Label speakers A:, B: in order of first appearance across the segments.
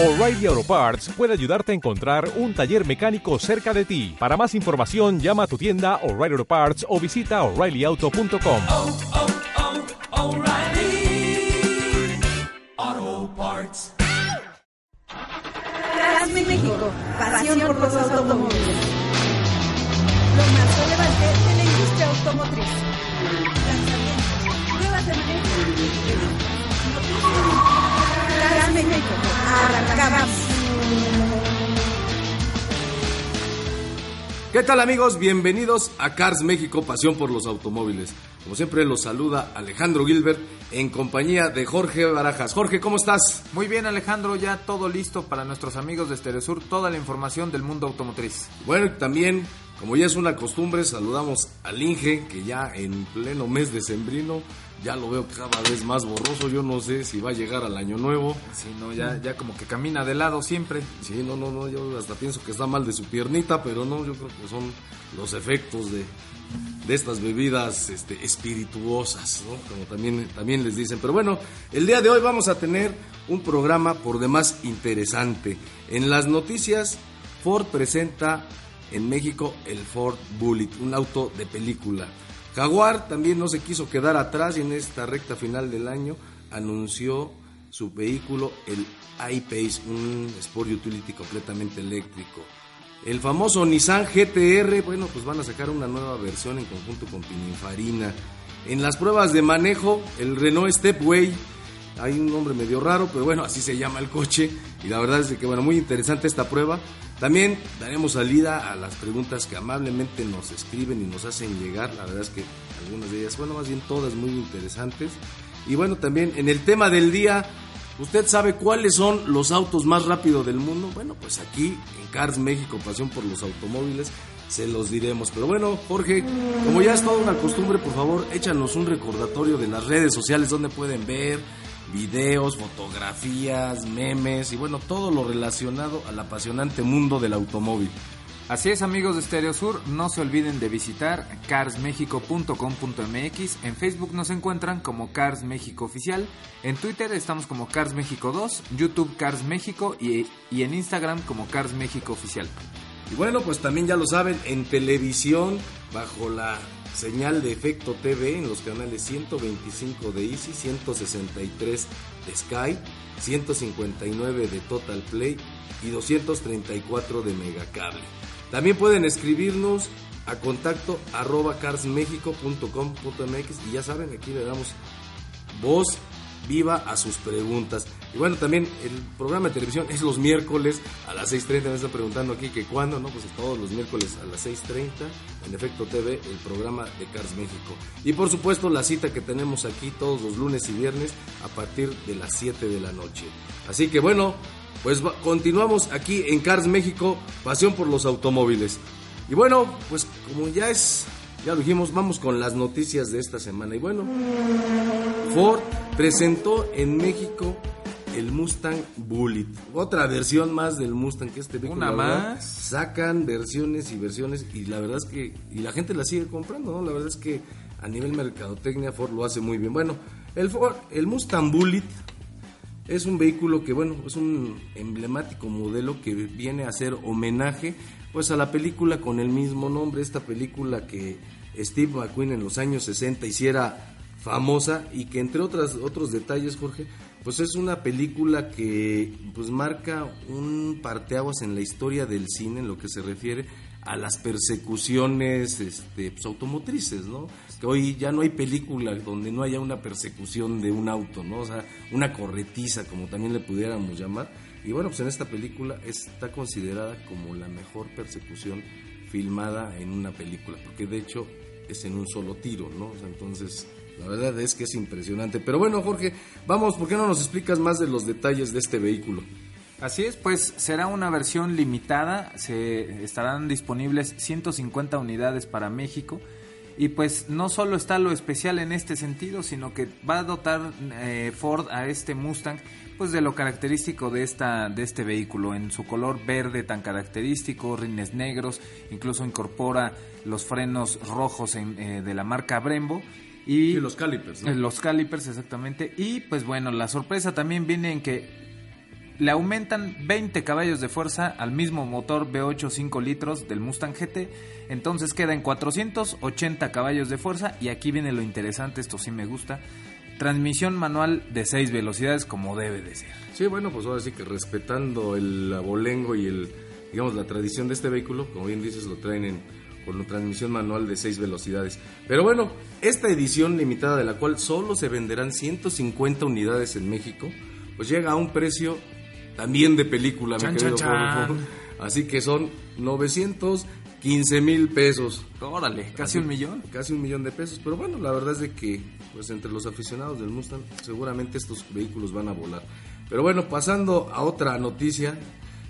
A: O'Reilly Auto Parts puede ayudarte a encontrar un taller mecánico cerca de ti. Para más información, llama a tu tienda O'Reilly Auto Parts o visita oreillyauto.com.
B: oh, oh, O'Reilly Auto Parts.
C: Hazme México, pasión por los automóviles. Lo más relevante de la industria automotriz. Lanzamientos, México, arrancamos.
D: ¿Qué tal amigos? Bienvenidos a Cars México, pasión por los automóviles. Como siempre los saluda Alejandro Gilbert en compañía de Jorge Barajas. Jorge, ¿cómo estás?
E: Muy bien Alejandro, ya todo listo para nuestros amigos de Estereosur, toda la información del mundo automotriz.
D: Bueno, y también, como ya es una costumbre, saludamos al Inge, que ya en pleno mes de sembrino, ya lo veo cada vez más borroso, yo no sé si va a llegar al año nuevo.
E: Sí, no, ya, ya como que camina de lado siempre.
D: Sí, no, no, no, yo hasta pienso que está mal de su piernita, pero no, yo creo que son los efectos de, de estas bebidas este, espirituosas, ¿no? Como también, también les dicen. Pero bueno, el día de hoy vamos a tener un programa por demás interesante. En las noticias, Ford presenta en México el Ford Bullet, un auto de película. Jaguar también no se quiso quedar atrás y en esta recta final del año anunció su vehículo, el iPace, un Sport Utility completamente eléctrico. El famoso Nissan GTR, bueno, pues van a sacar una nueva versión en conjunto con Pininfarina. En las pruebas de manejo, el Renault Stepway, hay un nombre medio raro, pero bueno, así se llama el coche. Y la verdad es que, bueno, muy interesante esta prueba. También daremos salida a las preguntas que amablemente nos escriben y nos hacen llegar. La verdad es que algunas de ellas, bueno, más bien todas muy interesantes. Y bueno, también en el tema del día, ¿usted sabe cuáles son los autos más rápidos del mundo? Bueno, pues aquí en Cars México, pasión por los automóviles, se los diremos. Pero bueno, Jorge, como ya es toda una costumbre, por favor, échanos un recordatorio de las redes sociales donde pueden ver videos, fotografías, memes y bueno, todo lo relacionado al apasionante mundo del automóvil.
E: Así es amigos de Estereosur, no se olviden de visitar carsmexico.com.mx, en Facebook nos encuentran como Cars México Oficial, en Twitter estamos como Cars México 2, YouTube Cars México y, y en Instagram como Cars México Oficial.
D: Y bueno, pues también ya lo saben, en televisión, bajo la señal de Efecto TV, en los canales 125 de Easy, 163 de Sky, 159 de Total Play y 234 de Megacable. También pueden escribirnos a contacto arroba carsmexico.com.mx y ya saben, aquí le damos voz viva a sus preguntas. Y bueno, también el programa de televisión es los miércoles a las 6.30. Me están preguntando aquí que cuándo, ¿no? Pues todos los miércoles a las 6.30 en Efecto TV, el programa de Cars México. Y por supuesto la cita que tenemos aquí todos los lunes y viernes a partir de las 7 de la noche. Así que bueno, pues continuamos aquí en Cars México, pasión por los automóviles. Y bueno, pues como ya es, ya lo dijimos, vamos con las noticias de esta semana. Y bueno, Ford presentó en México el Mustang Bullet. Otra versión más del Mustang que este vehículo.
E: Una
D: verdad,
E: más.
D: Sacan versiones y versiones y la verdad es que y la gente la sigue comprando, ¿no? La verdad es que a nivel mercadotecnia Ford lo hace muy bien. Bueno, el Ford, el Mustang Bullet es un vehículo que, bueno, es un emblemático modelo que viene a hacer homenaje pues a la película con el mismo nombre, esta película que Steve McQueen en los años 60 hiciera famosa y que entre otras otros detalles, Jorge, pues es una película que pues marca un parteaguas en la historia del cine en lo que se refiere a las persecuciones este, pues, automotrices, ¿no? Que hoy ya no hay película donde no haya una persecución de un auto, ¿no? O sea, una corretiza, como también le pudiéramos llamar. Y bueno, pues en esta película está considerada como la mejor persecución filmada en una película, porque de hecho es en un solo tiro, ¿no? O sea, entonces, la verdad es que es impresionante. Pero bueno, Jorge, vamos, ¿por qué no nos explicas más de los detalles de este vehículo?
E: Así es, pues será una versión limitada, se estarán disponibles 150 unidades para México y pues no solo está lo especial en este sentido, sino que va a dotar eh, Ford a este Mustang pues de lo característico de esta de este vehículo en su color verde tan característico, rines negros, incluso incorpora los frenos rojos en, eh, de la marca Brembo y
D: Sí, los calipers, ¿no?
E: eh, los calipers exactamente y pues bueno, la sorpresa también viene en que le aumentan 20 caballos de fuerza al mismo motor V8 5 litros del Mustang GT. Entonces queda en 480 caballos de fuerza. Y aquí viene lo interesante, esto sí me gusta. Transmisión manual de 6 velocidades como debe de ser.
D: Sí, bueno, pues ahora sí que respetando el abolengo y el, digamos, la tradición de este vehículo, como bien dices, lo traen en, con transmisión manual de 6 velocidades. Pero bueno, esta edición limitada de la cual solo se venderán 150 unidades en México, pues llega a un precio también de película, mi
E: Chan,
D: querido
E: chan, chan.
D: Así que son 915 mil pesos.
E: Órale, casi un millón.
D: Casi un millón de pesos. Pero bueno, la verdad es de que, pues entre los aficionados del Mustang, seguramente estos vehículos van a volar. Pero bueno, pasando a otra noticia,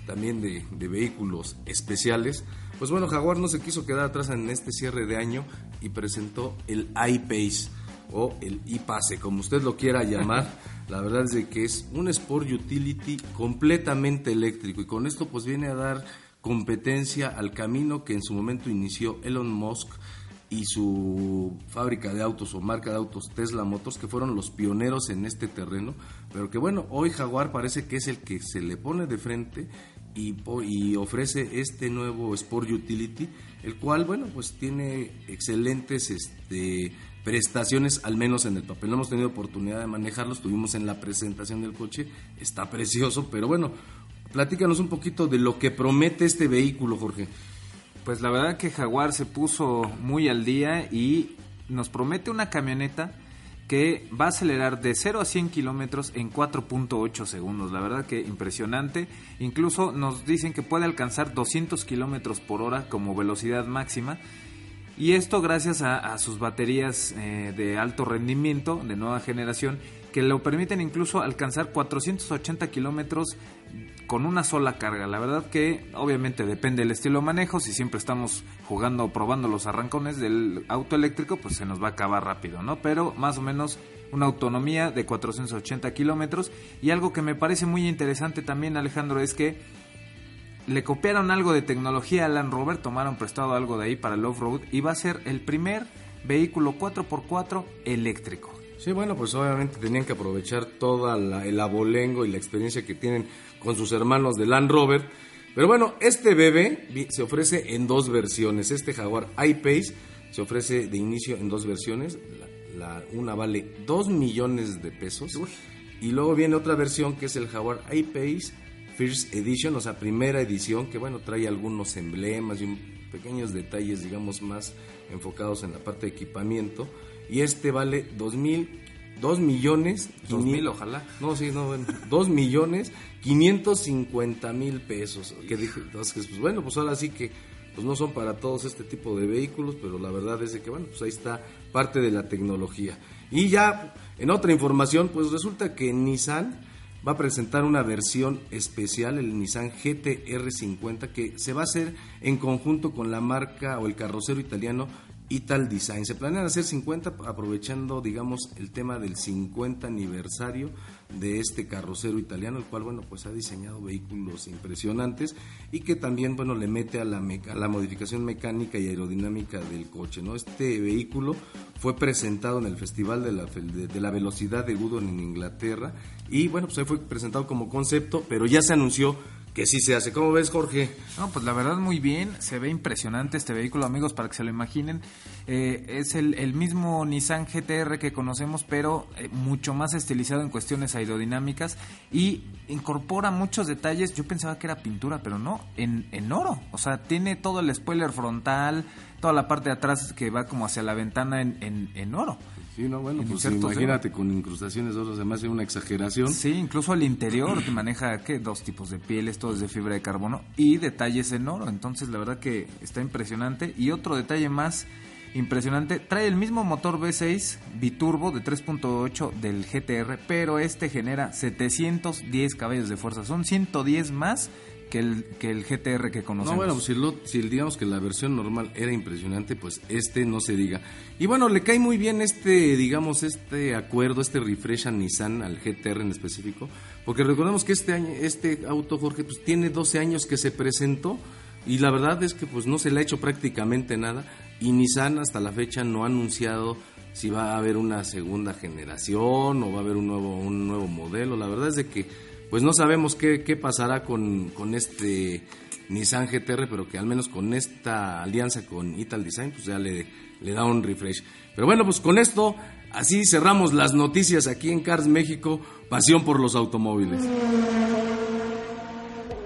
D: también de, de vehículos especiales. Pues bueno, Jaguar no se quiso quedar atrás en este cierre de año y presentó el iPace o el iPase, como usted lo quiera llamar. La verdad es de que es un Sport Utility completamente eléctrico y con esto pues viene a dar competencia al camino que en su momento inició Elon Musk y su fábrica de autos o marca de autos Tesla Motors, que fueron los pioneros en este terreno, pero que bueno, hoy Jaguar parece que es el que se le pone de frente y, ofrece este nuevo Sport Utility, el cual, bueno, pues tiene excelentes este, prestaciones, al menos en el papel. No hemos tenido oportunidad de manejarlo, estuvimos en la presentación del coche, está precioso, pero bueno, platícanos un poquito de lo que promete este vehículo, Jorge.
E: Pues la verdad que Jaguar se puso muy al día y nos promete una camioneta que va a acelerar de 0 a 100 kilómetros en 4.8 segundos. La verdad que impresionante. Incluso nos dicen que puede alcanzar 200 kilómetros por hora como velocidad máxima. Y esto gracias a, sus baterías eh, de alto rendimiento, de nueva generación, que lo permiten incluso alcanzar 480 kilómetros con una sola carga. La verdad que obviamente depende del estilo de manejo. Si siempre estamos jugando o probando los arrancones del auto eléctrico, pues se nos va a acabar rápido, ¿no? Pero más o menos una autonomía de 480 kilómetros. Y algo que me parece muy interesante también, Alejandro, es que le copiaron algo de tecnología a Land Rover, tomaron prestado algo de ahí para el off-road y va a ser el primer vehículo 4x4 eléctrico.
D: Sí, bueno, pues obviamente tenían que aprovechar todo el abolengo y la experiencia que tienen con sus hermanos de Land Rover. Pero bueno, este bebé se ofrece en dos versiones. Este Jaguar I-Pace se ofrece de inicio en dos versiones. La, la- una vale 2 millones de pesos. Y luego viene otra versión que es el Jaguar I-Pace First Edition, o sea, primera edición, que bueno, trae algunos emblemas y un- pequeños detalles, digamos, más enfocados en la parte de equipamiento. Y este vale dos mil, dos millones,
E: Dos mil,
D: quinien-
E: ojalá.
D: No, sí, no, bueno, dos millones, quinientos cincuenta mil pesos. Que dije, entonces, pues bueno, pues ahora sí que pues no son para todos este tipo de vehículos, pero la verdad es de que, bueno, pues ahí está parte de la tecnología. Y ya, en otra información, pues resulta que Nissan va a presentar una versión especial, el Nissan GTR50, que se va a hacer en conjunto con la marca o el carrocero italiano Ital Design. Se planean hacer 50 aprovechando, digamos, el tema del 50 aniversario de este carrocero italiano, el cual, bueno, pues ha diseñado vehículos impresionantes y que también, bueno, le mete a la, meca- la modificación mecánica y aerodinámica del coche, ¿no? Este vehículo fue presentado en el Festival de la, de, de la Velocidad de Goodon en Inglaterra y, bueno, pues ahí fue presentado como concepto, pero ya se anunció que sí se hace. ¿Cómo ves, Jorge?
E: No, pues la verdad muy bien, se ve impresionante este vehículo, amigos, para que se lo imaginen. Eh, es el, mismo Nissan GTR que conocemos, pero eh, mucho más estilizado en cuestiones aerodinámicas y incorpora muchos detalles. Yo pensaba que era pintura, pero no, en, en oro. O sea, tiene todo el spoiler frontal, toda la parte de atrás que va como hacia la ventana en, en, en oro.
D: Sí, no, bueno,
E: En
D: pues
E: de
D: imagínate con incrustaciones de oro, se me hace una exageración.
E: Sí, incluso el interior que maneja ¿qué? dos tipos de pieles, todo es de fibra de carbono y detalles en oro. Entonces, la verdad que está impresionante. Y otro detalle más impresionante, trae el mismo motor V6 biturbo de 3.8 del GTR, pero este genera 710 caballos de fuerza. Son 110 más que el, que el GTR que conocemos.
D: No, bueno, pues si, lo- si digamos que la versión normal era impresionante, pues este no se diga. Y bueno, le cae muy bien este, digamos, este acuerdo, este refresh a Nissan, al GTR en específico, porque recordemos que este año, este auto, Jorge, pues tiene 12 años que se presentó y la verdad es que pues no se le ha hecho prácticamente nada y Nissan hasta la fecha no ha anunciado si va a haber una segunda generación o va a haber un nuevo, un nuevo modelo. La verdad es de que pues no sabemos qué, qué pasará con, con este Nissan GTR, pero que al menos con esta alianza con Ital Design, pues ya le, le da un refresh. Pero bueno, pues con esto, así cerramos las noticias aquí en Cars México, pasión por los automóviles.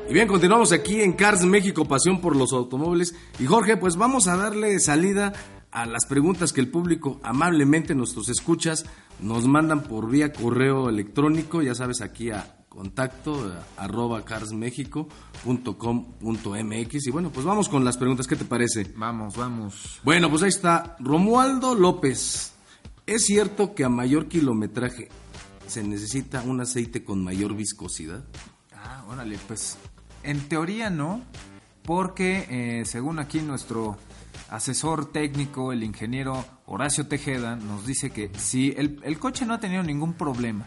D: Y bien, continuamos aquí en Cars México, pasión por los automóviles. Y Jorge, pues vamos a darle salida a las preguntas que el público amablemente, nuestros escuchas, nos mandan por vía correo electrónico, ya sabes, aquí a contacto arroba carsmexico.com.mx y bueno, pues vamos con las preguntas, ¿qué te parece?
E: Vamos, vamos.
D: Bueno, pues ahí está, Romualdo López, ¿es cierto que a mayor kilometraje se necesita un aceite con mayor viscosidad?
E: Ah, órale, pues en teoría no, porque eh, según aquí nuestro asesor técnico, el ingeniero Horacio Tejeda, nos dice que si el, el coche no ha tenido ningún problema,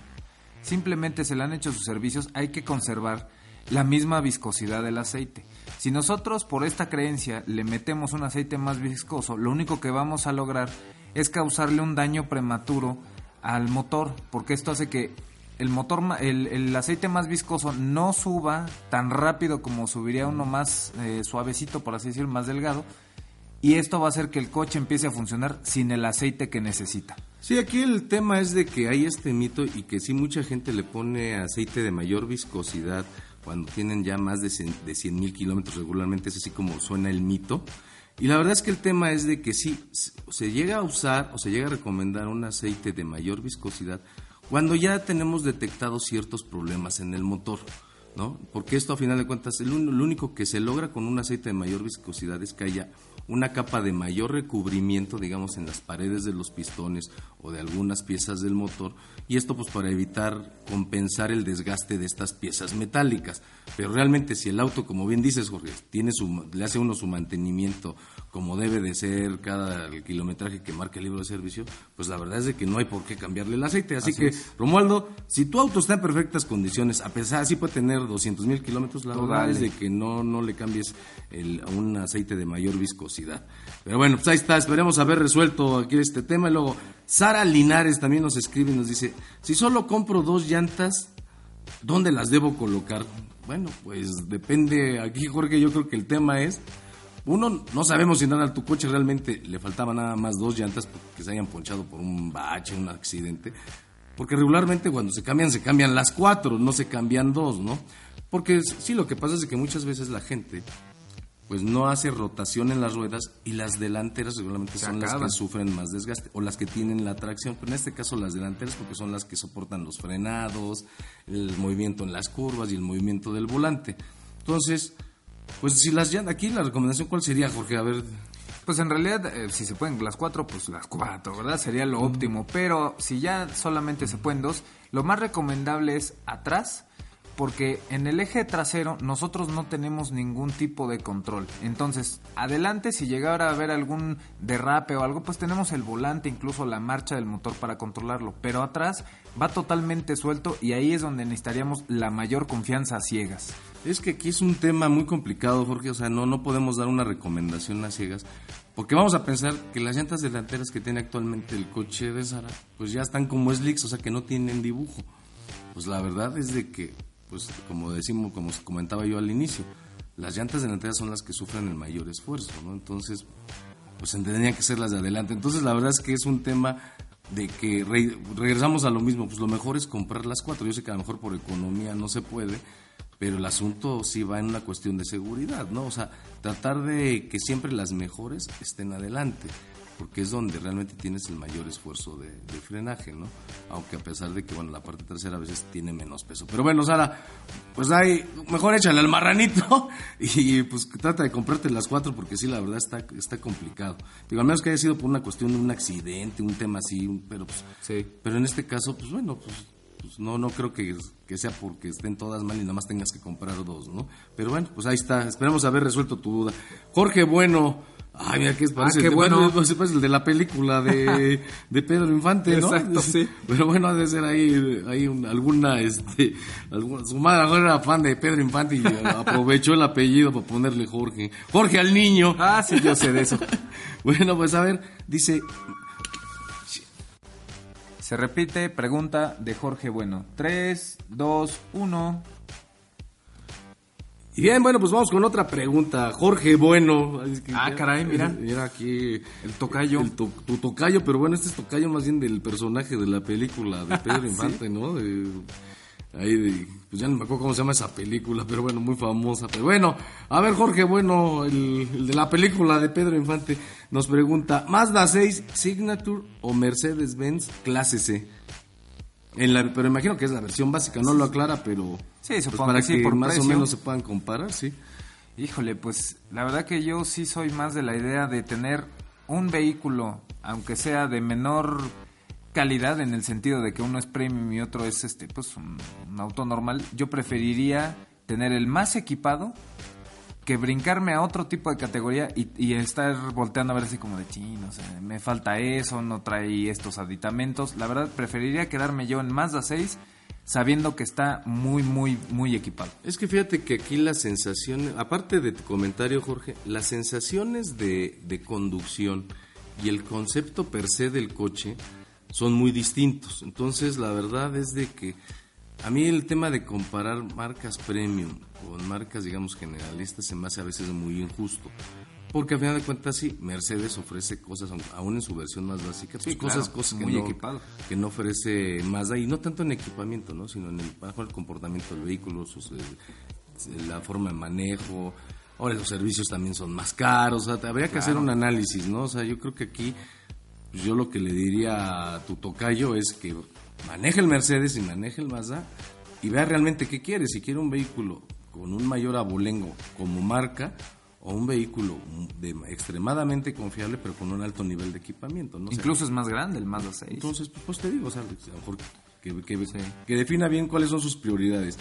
E: simplemente se le han hecho sus servicios, hay que conservar la misma viscosidad del aceite. Si nosotros por esta creencia le metemos un aceite más viscoso, lo único que vamos a lograr es causarle un daño prematuro al motor, porque esto hace que el motor, el, el aceite más viscoso no suba tan rápido como subiría uno más eh, suavecito, por así decirlo, más delgado, y esto va a hacer que el coche empiece a funcionar sin el aceite que necesita.
D: Sí, aquí el tema es de que hay este mito y que sí mucha gente le pone aceite de mayor viscosidad cuando tienen ya más de 100 mil kilómetros regularmente, es así como suena el mito. Y la verdad es que el tema es de que sí, se llega a usar o se llega a recomendar un aceite de mayor viscosidad cuando ya tenemos detectados ciertos problemas en el motor. ¿no? Porque esto a final de cuentas, lo único que se logra con un aceite de mayor viscosidad es que haya una capa de mayor recubrimiento, digamos, en las paredes de los pistones o de algunas piezas del motor, y esto pues para evitar compensar el desgaste de estas piezas metálicas. Pero realmente si el auto, como bien dices Jorge, tiene su, le hace uno su mantenimiento como debe de ser cada kilometraje que marca el libro de servicio, pues la verdad es de que no hay por qué cambiarle el aceite. Así, que, Romualdo, si tu auto está en perfectas condiciones, a pesar, sí puede tener 200 mil kilómetros, la verdad
E: dale.
D: es de que no, no le cambies el, a un aceite de mayor viscosidad. Pero bueno, pues ahí está, esperemos haber resuelto aquí este tema. Y luego, Sara Linares también nos escribe y nos dice, si solo compro dos llantas, ¿dónde las debo colocar? Bueno, pues depende, aquí Jorge, yo creo que el tema es, uno, no sabemos si nada a tu coche realmente le faltaban nada más dos llantas porque se hayan ponchado por un bache, un accidente. Porque regularmente cuando se cambian, se cambian las cuatro, no se cambian dos, ¿no? Porque sí, lo que pasa es que muchas veces la gente pues no hace rotación en las ruedas y las delanteras regularmente
E: Se
D: son las que sufren más desgaste o las que tienen la tracción, pero en este caso las delanteras porque son las que soportan los frenados, el movimiento en las curvas y el movimiento del volante. Entonces, pues si las llantas, aquí la recomendación cuál sería, Jorge, a ver,
E: Pues en realidad, eh, si se pueden las cuatro, pues las cuatro, ¿verdad? Sería lo óptimo. Pero si ya solamente se pueden dos, lo más recomendable es atrás, porque en el eje trasero nosotros no tenemos ningún tipo de control. Entonces, adelante, si llegara a haber algún derrape o algo, pues tenemos el volante, incluso la marcha del motor para controlarlo. Pero atrás va totalmente suelto y ahí es donde necesitaríamos la mayor confianza a ciegas.
D: Es que aquí es un tema muy complicado, Jorge. O sea, no, no podemos dar una recomendación a ciegas. Porque vamos a pensar que las llantas delanteras que tiene actualmente el coche de Sara, pues ya están como slicks, o sea, que no tienen dibujo. Pues la verdad es de que, pues como decimos, como comentaba yo al inicio, las llantas delanteras son las que sufren el mayor esfuerzo, ¿no? Entonces, pues tendrían que ser las de adelante. Entonces, la verdad es que es un tema de que re- regresamos a lo mismo, pues lo mejor es comprar las cuatro. Yo sé que a lo mejor por economía no se puede, pero el asunto sí va en una cuestión de seguridad, ¿no? O sea, tratar de que siempre las mejores estén adelante, porque es donde realmente tienes el mayor esfuerzo de, de frenaje, ¿no? Aunque a pesar de que, bueno, la parte trasera a veces tiene menos peso. Pero bueno, Sara, pues hay, mejor échale al marranito y pues trata de comprarte las cuatro, porque sí, la verdad está, está complicado. Digo, al menos que haya sido por una cuestión de un accidente, un tema así, pero pues,
E: Sí.
D: pero en este caso, pues bueno, pues, pues, no, no creo que, que sea porque estén todas mal y nada más tengas que comprar dos, ¿no? Pero bueno, pues ahí está. Esperemos haber resuelto tu duda. Jorge Bueno. Ay, mira, que parece,
E: Ah, qué bueno.
D: parece- parece el de la película de, de Pedro Infante, ¿no?
E: Exacto, sí.
D: Pero bueno, ha de ser ahí, ahí un- alguna, este, alguna- su madre era fan de Pedro Infante y aprovechó el apellido para ponerle Jorge. Jorge al niño.
E: Ah, sí, yo sé de eso.
D: bueno, pues a ver, dice,
E: Se repite, pregunta de Jorge Bueno. 3, 2, 1.
D: Y bien, bueno, pues vamos con otra pregunta. Jorge Bueno.
E: Ah, caray, mira.
D: Mira aquí.
E: El tocayo.
D: El to- tu tocayo, pero bueno, este es tocayo más bien del personaje de la película de Pedro Infante, ¿no? De- ahí de, pues ya no me acuerdo cómo se llama esa película, pero bueno, muy famosa. Pero bueno, a ver, Jorge, bueno, el, el de la película de Pedro Infante nos pregunta, ¿Mazda 6 Signature o Mercedes-Benz Clase C? En la, pero imagino que es la versión básica, no lo aclara, pero
E: Sí,
D: pues
E: supongo
D: para
E: que sí, por
D: más
E: precio.
D: o menos se puedan comparar, sí.
E: Híjole, pues la verdad que yo sí soy más de la idea de tener un vehículo, aunque sea de menor calidad en el sentido de que uno es premium y otro es este pues un, un auto normal. Yo preferiría tener el más equipado que brincarme a otro tipo de categoría y, estar volteando a ver así como de chino, me falta eso, no trae estos aditamentos. La verdad, preferiría quedarme yo en Mazda 6 sabiendo que está muy, muy, muy equipado.
D: Es que fíjate que aquí las sensaciones, aparte de tu comentario, Jorge, las sensaciones de, de conducción y el concepto per se del coche son muy distintos. Entonces, la verdad es de que a mí el tema de comparar marcas premium con marcas, digamos, generalistas se me hace a veces muy injusto. Porque a final de cuentas, sí, Mercedes ofrece cosas, aún en su versión más básica, pues,
E: Sí,
D: cosas,
E: claro,
D: cosas que
E: muy
D: no,
E: equipado.
D: que no ofrece Mazda y no tanto en equipamiento, ¿no? sino en el, bajo el comportamiento del vehículo, sus, eh, la forma de manejo. Ahora los servicios también son más caros, o sea, habría que hacer un análisis, ¿no? O sea, yo creo que aquí pues, yo lo que le diría a tu tocayo es que maneje el Mercedes y maneje el Mazda y vea realmente qué quiere, si quiere un vehículo con un mayor abolengo como marca o un vehículo de, extremadamente confiable pero con un alto nivel de equipamiento, ¿no? O sea,
E: Incluso es más grande el Mazda 6.
D: entonces, pues, pues, te digo, o sea, a lo mejor que, que, que defina bien cuáles son sus prioridades.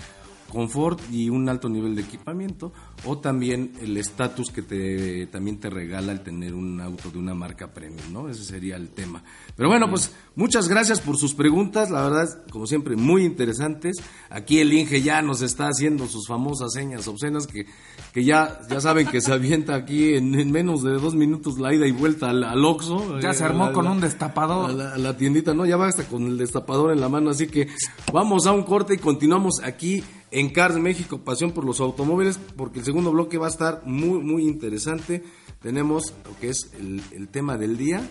D: Confort y un alto nivel de equipamiento, o también el estatus que te, también te regala el tener un auto de una marca premium, ¿no? Ese sería el tema. Pero bueno, pues muchas gracias por sus preguntas, la verdad, como siempre, muy interesantes. Aquí el Inge ya nos está haciendo sus famosas señas obscenas que, que ya, ya saben que se avienta aquí en, en menos de dos minutos la ida y vuelta al, al Oxxo.
E: Ya se armó
D: la-
E: con
D: la-
E: un destapador.
D: a la, a la tiendita, ¿no? Ya va hasta con el destapador en la mano, así que vamos a un corte y continuamos aquí en Cars México, pasión por los automóviles, porque el segundo bloque va a estar muy, muy interesante. Tenemos lo que es el, tema del día,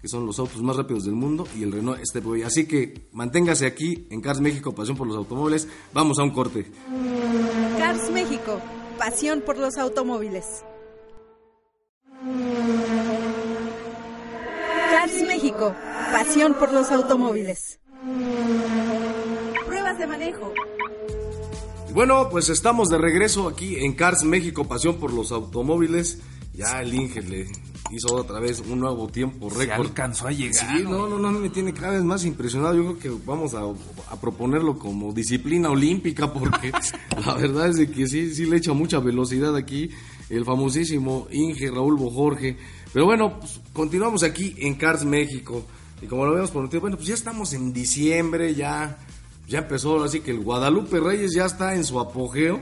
D: que son los autos más rápidos del mundo y el Renault Stepway. Así que manténgase aquí en Cars México, pasión por los automóviles. Vamos a un corte.
C: Cars México, pasión por los automóviles. Cars México, pasión por los automóviles. Pruebas de manejo.
D: Bueno, pues estamos de regreso aquí en Cars México, pasión por los automóviles. Ya el Inge le hizo otra vez un nuevo tiempo
E: Se
D: récord.
E: alcanzó a llegar.
D: Sí, no, no, no, me tiene cada vez más impresionado. Yo creo que vamos a, a proponerlo como disciplina olímpica porque la verdad es de que sí, sí le echa mucha velocidad aquí el famosísimo Inge Raúl Bojorge. Pero bueno, pues, continuamos aquí en Cars México. Y como lo habíamos prometido, bueno, pues ya estamos en diciembre, ya, ya empezó, así que el Guadalupe Reyes ya está en su apogeo.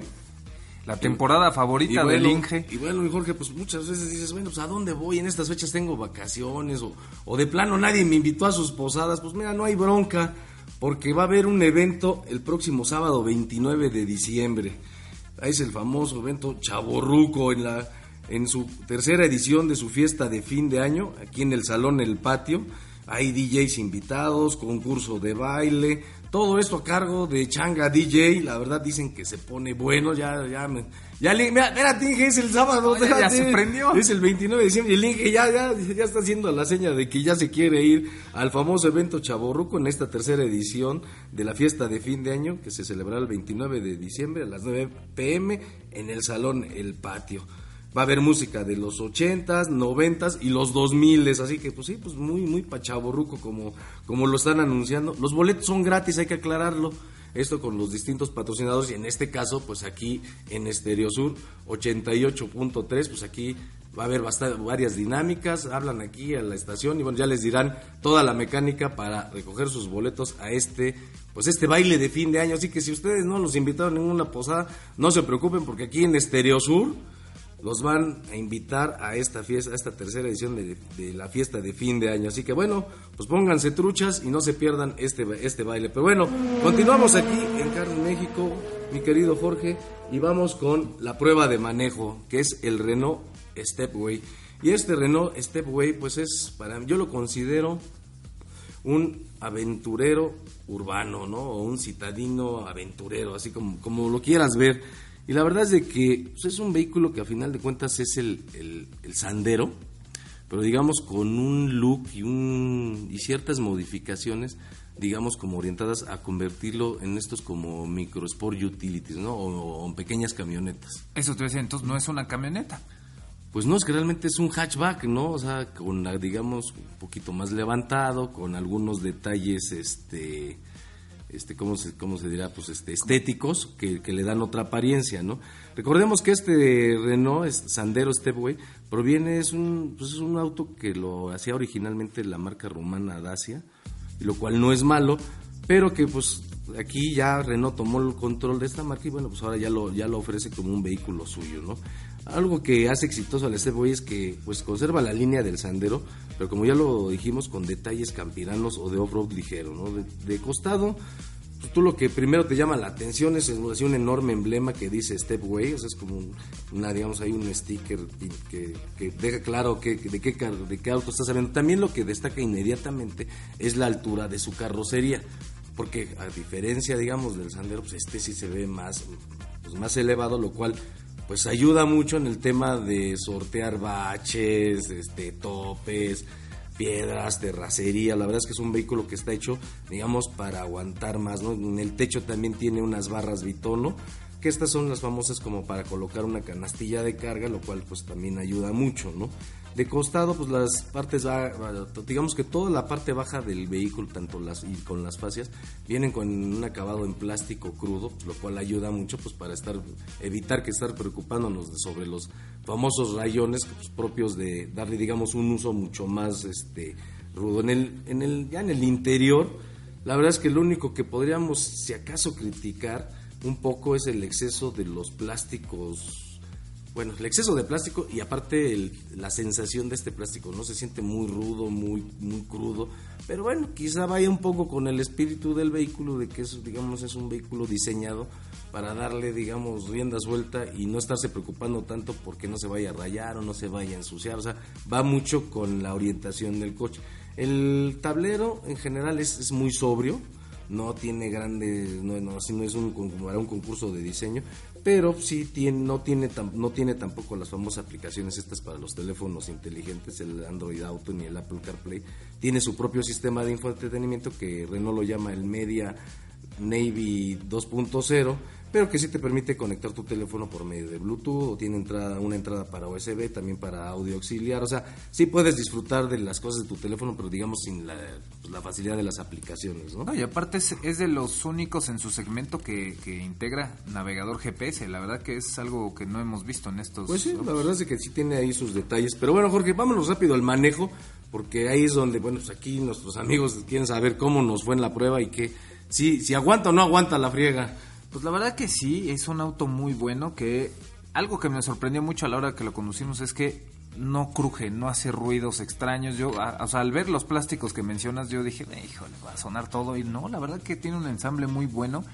E: La temporada favorita del Inge.
D: Y bueno, y Jorge, pues muchas veces dices, bueno, pues ¿a dónde voy? En estas fechas tengo vacaciones o, o de plano nadie me invitó a sus posadas. Pues mira, no hay bronca porque va a haber un evento el próximo sábado 29 de diciembre. Ahí es el famoso evento Chaborruco en la en su tercera edición de su fiesta de fin de año, aquí en el Salón El Patio. Hay DJs invitados, concurso de baile, todo esto a cargo de Changa DJ. La verdad dicen que se pone bueno, ya, ya, me, ya, le- mira, espérate, Inge, es el sábado.
E: Oye, ya se prendió.
D: Es el 29 de diciembre y el Inge ya, ya, ya está haciendo la seña de que ya se quiere ir al famoso evento Chaborruco en esta tercera edición de la fiesta de fin de año que se celebrará el 29 de diciembre a las 9 pm en el Salón El Patio. Va a haber música de los 80s, 90s y los 2000s, así que pues sí, pues muy muy pachaborruco como como lo están anunciando. Los boletos son gratis, hay que aclararlo. Esto con los distintos patrocinadores y en este caso, pues aquí en Estereo Sur 88.3, pues aquí va a haber bastante, varias dinámicas, hablan aquí a la estación y bueno, ya les dirán toda la mecánica para recoger sus boletos a este pues este baile de fin de año, así que si ustedes no los invitaron a ninguna posada, no se preocupen porque aquí en Estereo Sur los van a invitar a esta fiesta, a esta tercera edición de, la fiesta de fin de año. Así que bueno, pues pónganse truchas y no se pierdan este, este baile. Pero bueno, continuamos aquí en Carlos México, mi querido Jorge, y vamos con la prueba de manejo, que es el Renault Stepway. Y este Renault Stepway, pues es, para yo lo considero un aventurero urbano, ¿no? O un citadino aventurero, así como, como lo quieras ver. Y la verdad es de que pues, es un vehículo que a final de cuentas es el, el, el Sandero, pero digamos con un look y, un, y ciertas modificaciones, digamos como orientadas a convertirlo en estos como micro sport utilities, ¿no? O, o en pequeñas camionetas.
E: Eso te decía, entonces no es una camioneta.
D: Pues no, es que realmente es un hatchback, ¿no? O sea, con, la, digamos, un poquito más levantado, con algunos detalles, este, este, ¿cómo se, cómo se dirá? Pues, este, estéticos, que, que le dan otra apariencia, ¿no? Recordemos que este Renault, es Sandero Stepway, proviene, es un, pues es un auto que lo hacía originalmente la marca rumana Dacia, lo cual no es malo, pero que pues aquí ya Renault tomó el control de esta marca y bueno, pues ahora ya lo, ya lo ofrece como un vehículo suyo, ¿no? Algo que hace exitoso al Stepway es que pues conserva la línea del Sandero, pero como ya lo dijimos, con detalles campiranos o de off-road ligero, ¿no? De, costado, pues, tú lo que primero te llama la atención es así un enorme emblema que dice Stepway, o sea, es como un- una, digamos, hay un sticker que, que deja claro que, de, qué, de qué auto estás hablando. También lo que destaca inmediatamente es la altura de su carrocería, porque a diferencia, digamos, del Sandero, pues este sí se ve más, pues, más elevado, lo cual pues ayuda mucho en el tema de sortear baches, este, topes, piedras, terracería. La verdad es que es un vehículo que está hecho, digamos, para aguantar más, ¿no? En el techo también tiene unas barras bitono, que estas son las famosas como para colocar una canastilla de carga, lo cual pues también ayuda mucho, ¿no? De costado, pues las partes, digamos que toda la parte baja del vehículo, tanto las y con las fascias, vienen con un acabado en plástico crudo, pues, lo cual ayuda mucho pues para estar evitar que estar preocupándonos sobre los famosos rayones pues, propios de darle digamos un uso mucho más este rudo. En el en el ya en el interior la verdad es que lo único que podríamos si acaso criticar un poco es el exceso de los plásticos bueno, el exceso de plástico y aparte el- la sensación de este plástico, ¿no? Se siente muy rudo, muy, muy crudo, pero bueno, quizá vaya un poco con el espíritu del vehículo, de que es, digamos, es un vehículo diseñado para darle, digamos, rienda suelta y no estarse preocupando tanto porque no se vaya a rayar o no se vaya a ensuciar, o sea, va mucho con la orientación del coche. El tablero en general es, es muy sobrio, no tiene grandes, no, no, así no es un, un concurso de diseño, pero sí tiene, no, tiene no tiene tampoco las famosas aplicaciones estas para los teléfonos inteligentes, el Android Auto ni el Apple CarPlay. Tiene su propio sistema de infoentretenimiento que Renault lo llama el Media Navy 2.0, pero que sí te permite conectar tu teléfono por medio de Bluetooth o tiene entrada, una entrada para USB, también para audio auxiliar. O sea, sí puedes disfrutar de las cosas de tu teléfono, pero digamos sin la, pues, la facilidad de las aplicaciones, ¿no?
E: No, y aparte es, es de los únicos en su segmento que, que integra navegador GPS. La verdad que es algo que no hemos visto en estos.
D: Pues sí, la verdad es que sí tiene ahí sus detalles. Pero bueno, Jorge, vámonos rápido al manejo, porque ahí es donde, bueno, pues aquí nuestros amigos quieren saber cómo nos fue en la prueba y que, si, si aguanta o no aguanta la friega.
E: Pues la verdad que sí, es un auto muy bueno que algo que me sorprendió mucho a la hora que lo conducimos es que no cruje, no hace ruidos extraños. Yo, a- o sea, al ver los plásticos que mencionas, yo dije, "Eh, híjole, va a sonar todo y no, la verdad que tiene un ensamble muy bueno.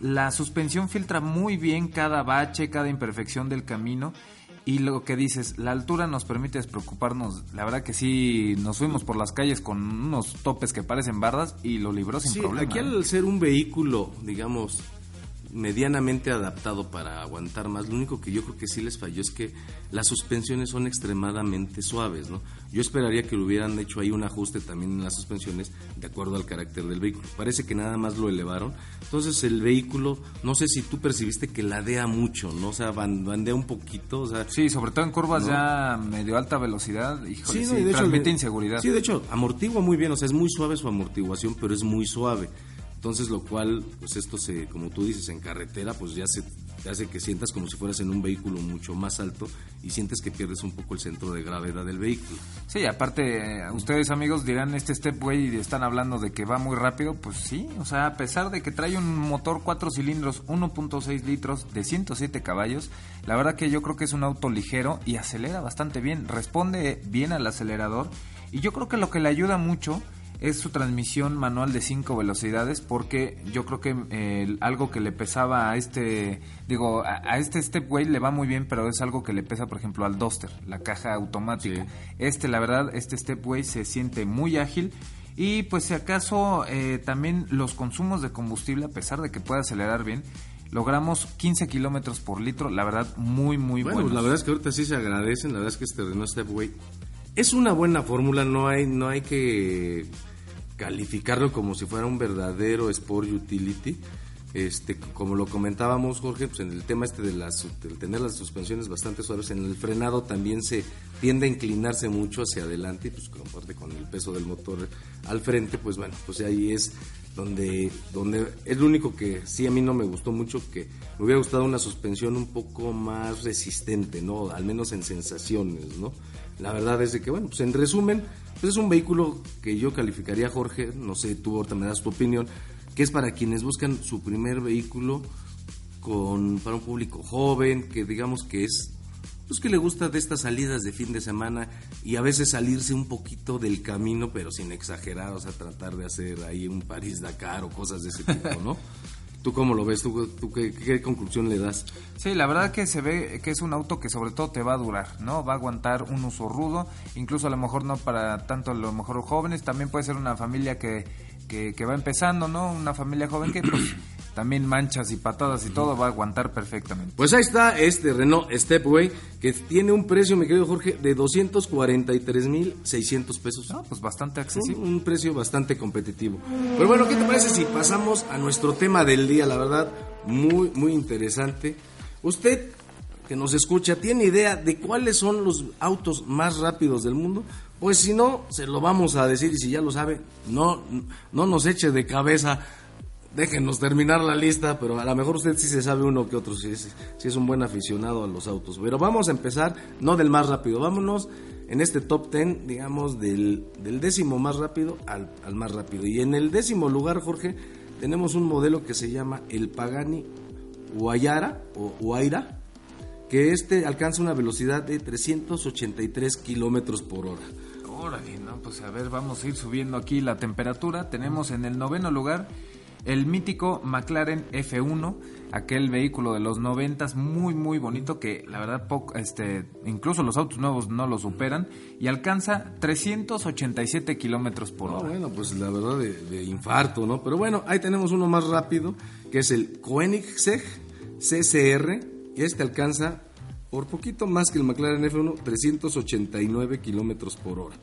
E: La suspensión filtra muy bien cada bache, cada imperfección del camino. Y lo que dices, la altura nos permite despreocuparnos. La verdad que sí, nos fuimos por las calles con unos topes que parecen bardas y lo libró sin
D: Sí,
E: problema.
D: aquí
E: ¿eh?
D: al ser un vehículo, digamos, medianamente adaptado para aguantar más, lo único que yo creo que sí les falló es que las suspensiones son extremadamente suaves, ¿no? Yo esperaría que le hubieran hecho ahí un ajuste también en las suspensiones de acuerdo al carácter del vehículo. Parece que nada más lo elevaron. Entonces el vehículo, no sé si tú percibiste que ladea mucho, ¿no? O sea, ban- bandea un poquito, o sea,
E: Sí, sobre todo en curvas
D: No.
E: ya medio alta velocidad, híjole, sí,
D: no, de hecho
E: transmite
D: le-
E: inseguridad.
D: Sí, de hecho, amortigua muy bien, o sea, es muy suave su amortiguación, pero es muy suave. Entonces, lo cual, pues esto se, como tú dices, en carretera, pues ya se hace que sientas como si fueras en un vehículo mucho más alto y sientes que pierdes un poco el centro de gravedad del vehículo.
E: Sí, aparte, eh, ustedes amigos dirán, este Stepway están hablando de que va muy rápido, pues sí, o sea, a pesar de que trae un motor 4 cilindros 1.6 litros de 107 caballos, la verdad que yo creo que es un auto ligero y acelera bastante bien, responde bien al acelerador y yo creo que lo que le ayuda mucho es su transmisión manual de 5 velocidades porque yo creo que eh, algo que le pesaba a este digo a, a, este Stepway le va muy bien pero es algo que le pesa por ejemplo al Duster la caja automática
D: Sí.
E: este la verdad este Stepway se siente muy ágil y pues si acaso eh, también los consumos de combustible a pesar de que puede acelerar bien logramos 15 kilómetros por litro la verdad muy muy
D: Bueno,
E: buenos.
D: la verdad es que ahorita sí se agradecen, la verdad es que este Renault Stepway es una buena fórmula, no hay, no hay que calificarlo como si fuera un verdadero Sport Utility. Este, como lo comentábamos, Jorge, pues en el tema este de las, del tener las suspensiones bastante suaves, en el frenado también se tiende a inclinarse mucho hacia adelante, y pues con, aparte con el peso del motor al frente, pues bueno, pues ahí es donde, donde es lo único que sí a mí no me gustó mucho, que me hubiera gustado una suspensión un poco más resistente, ¿no? Al menos en sensaciones, ¿no? La verdad es de que, bueno, pues en resumen, pues es un vehículo que yo calificaría, Jorge, no sé, tú ahorita me das tu opinión, que es para quienes buscan su primer vehículo con, para un público joven, que digamos que es pues que le gusta de estas salidas de fin de semana y a veces salirse un poquito del camino, pero sin exagerar, o sea, tratar de hacer ahí un París-Dakar o cosas de ese tipo, ¿no? ¿Tú cómo lo ves? ¿Tú, qué conclusión le das?
E: Sí, la verdad que se ve que es un auto que sobre todo te va a durar, ¿no? Va a aguantar un uso rudo, incluso a lo mejor no para tanto a lo mejor jóvenes, también puede ser una familia que, que, que va empezando, ¿no? Una familia joven que pues también manchas y patadas y todo va a aguantar perfectamente.
D: Pues ahí está este Renault Stepway que tiene un precio, mi querido Jorge, de 243.600 pesos.
E: No, pues bastante
D: Un,
E: accesible.
D: un precio bastante competitivo. Pero bueno, ¿qué te parece si pasamos a nuestro tema del día? La verdad, muy, muy interesante. Usted que nos escucha, ¿tiene idea de cuáles son los autos más rápidos del mundo? Pues si no, se lo vamos a decir y si ya lo sabe, no, no nos eche de cabeza. Déjenos terminar la lista, pero a lo mejor usted sí se sabe uno que otro, si es, un buen aficionado a los autos. Pero vamos a empezar, no del más rápido, vámonos en este top 10, digamos, del, décimo más rápido al, más rápido. Y en el décimo lugar, Jorge, tenemos un modelo que se llama el Pagani Huayara o Huayra, que este alcanza una velocidad de 383 kilómetros por hora.
E: Órale, no, pues a ver, vamos a ir subiendo aquí la temperatura. Tenemos en el noveno lugar el mítico McLaren F1, aquel vehículo de los noventas muy muy bonito que la verdad poco, este, incluso los autos nuevos no lo superan y alcanza 387 kilómetros por
D: No,
E: hora.
D: bueno, pues la verdad de, de infarto, ¿no? Pero bueno, ahí tenemos uno más rápido, que es el Koenigsegg CCR, y este alcanza por poquito más que el McLaren F1, 389 kilómetros por hora.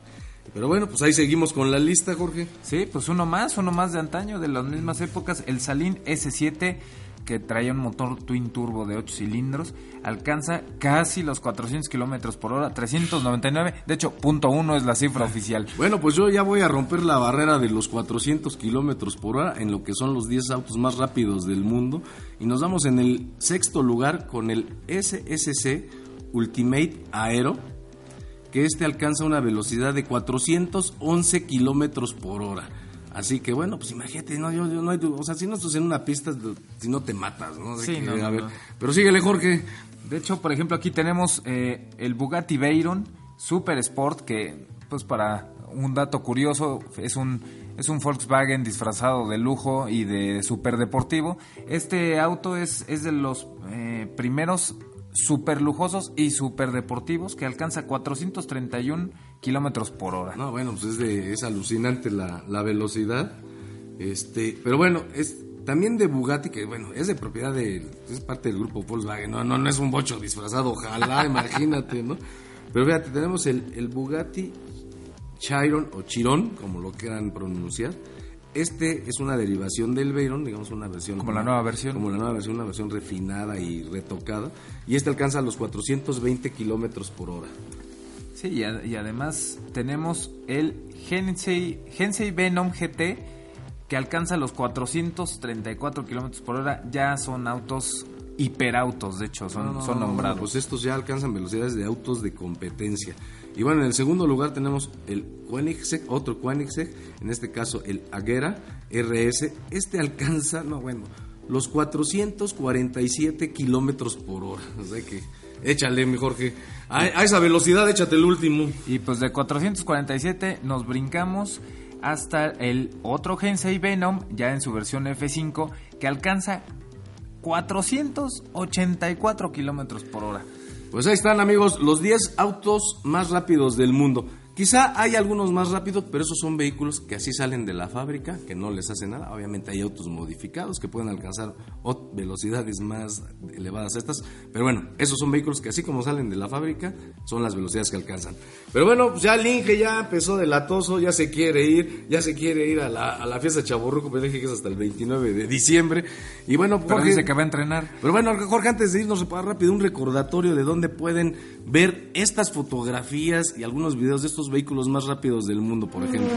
D: Pero bueno, pues ahí seguimos con la lista, Jorge.
E: Sí, pues uno más, uno más de antaño, de las mismas épocas, el Salín S7 que traía un motor twin turbo de 8 cilindros, alcanza casi los 400 kilómetros por hora, 399, de hecho, punto uno es la cifra oficial.
D: Bueno, pues yo ya voy a romper la barrera de los 400 kilómetros por hora en lo que son los 10 autos más rápidos del mundo. Y nos vamos en el sexto lugar con el SSC Ultimate Aero, que este alcanza una velocidad de 411 kilómetros por hora. Así que bueno, pues imagínate, no, yo, yo no hay, o sea, si no estás en una pista, si no te matas, ¿no? De
E: Sí,
D: que,
E: no, no,
D: a ver.
E: no.
D: Pero síguele, Jorge.
E: De hecho, por ejemplo, aquí tenemos eh, el Bugatti Veyron Super Sport, que, pues para un dato curioso, es un, es un Volkswagen disfrazado de lujo y de super deportivo. Este auto es, es de los eh, primeros super lujosos y super deportivos que alcanza 431 kilómetros por hora.
D: No, bueno, pues es, de, es alucinante la, la velocidad. Este, pero bueno, es también de Bugatti, que bueno, es de propiedad de, es parte del grupo Volkswagen, no, no, no es un bocho disfrazado, ojalá, imagínate, ¿no? Pero fíjate, tenemos el, el Bugatti Chiron o Chiron, como lo quieran pronunciar. Este es una derivación del Veyron, digamos una versión
E: Como la nueva versión.
D: como la nueva versión, una versión refinada y retocada. Y este alcanza los 420 kilómetros por hora.
E: Sí, y, a- y además tenemos el Hensei, Hensei Venom GT, que alcanza los 434 kilómetros por hora. Ya son autos hiperautos, de hecho, son,
D: No,
E: son
D: no,
E: nombrados.
D: Pues estos ya alcanzan velocidades de autos de competencia. Y bueno, en el segundo lugar tenemos el Koenigsegg, otro Koenigsegg, en este caso el Agera RS. Este alcanza, no bueno, los 447 kilómetros por hora. O sea que, échale, mi Jorge. A, a esa velocidad, échate el último.
E: Y pues de 447 nos brincamos hasta el otro Hensei Venom, ya en su versión F5, que alcanza 484 kilómetros por hora.
D: Pues ahí están, amigos, los 10 autos más rápidos del mundo. Quizá hay algunos más rápidos, pero esos son vehículos que así salen de la fábrica, que no les hace nada. Obviamente hay autos modificados que pueden alcanzar velocidades más elevadas a estas. Pero bueno, esos son vehículos que así como salen de la fábrica, son las velocidades que alcanzan. Pero bueno, pues ya el Inge ya empezó de latoso, ya se quiere ir, ya se quiere ir a la, a la fiesta de Chaborruco, pero dije que es hasta el 29 de diciembre. Y bueno,
E: Pero
D: Jorge-
E: dice que va a entrenar.
D: pero bueno, Jorge, antes de irnos para rápido, un recordatorio de dónde pueden ver estas fotografías y algunos videos de estos vehículos más rápidos del mundo, por ejemplo.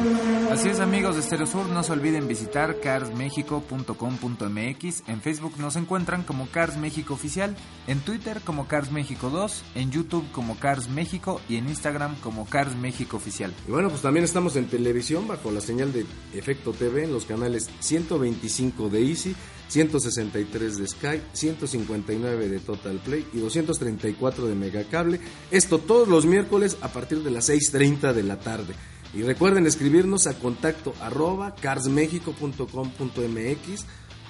E: Así es amigos de Stereo Sur, no se olviden visitar carsmexico.com.mx, en Facebook nos encuentran como Cars México Oficial, en Twitter como Cars México 2, en YouTube como Cars México y en Instagram como Cars México Oficial.
D: Y bueno, pues también estamos en televisión bajo la señal de Efecto TV en los canales 125 de Easy, 163 de Sky, 159 de Total Play y 234 de Megacable. Esto todos los miércoles a partir de las 6.30 de la tarde. Y recuerden escribirnos a contacto arroba carsmexico.com.mx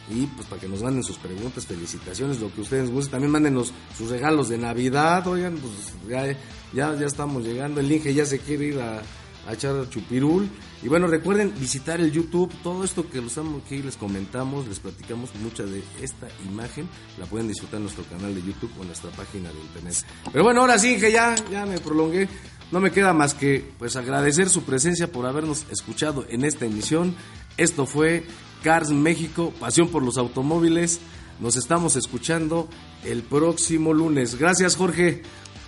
D: y pues para que nos manden sus preguntas, felicitaciones, lo que ustedes gusten. También mándenos sus regalos de Navidad, oigan, pues ya, ya, ya estamos llegando. El Inge ya se quiere ir a, a echar chupirul. Y bueno, recuerden visitar el YouTube. Todo esto que, los, que les comentamos, les platicamos, mucha de esta imagen la pueden disfrutar en nuestro canal de YouTube o en nuestra página de internet. Pero bueno, ahora sí, Inge, ya, ya me prolongué. No me queda más que pues agradecer su presencia por habernos escuchado en esta emisión. Esto fue Cars México, pasión por los automóviles. Nos estamos escuchando el próximo lunes. Gracias, Jorge.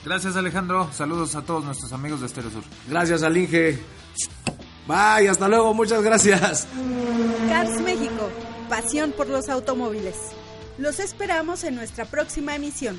E: Gracias Alejandro, saludos a todos nuestros amigos de Stereo Sur.
D: Gracias al Inge. Bye, hasta luego, muchas gracias.
C: Cars México, pasión por los automóviles. Los esperamos en nuestra próxima emisión.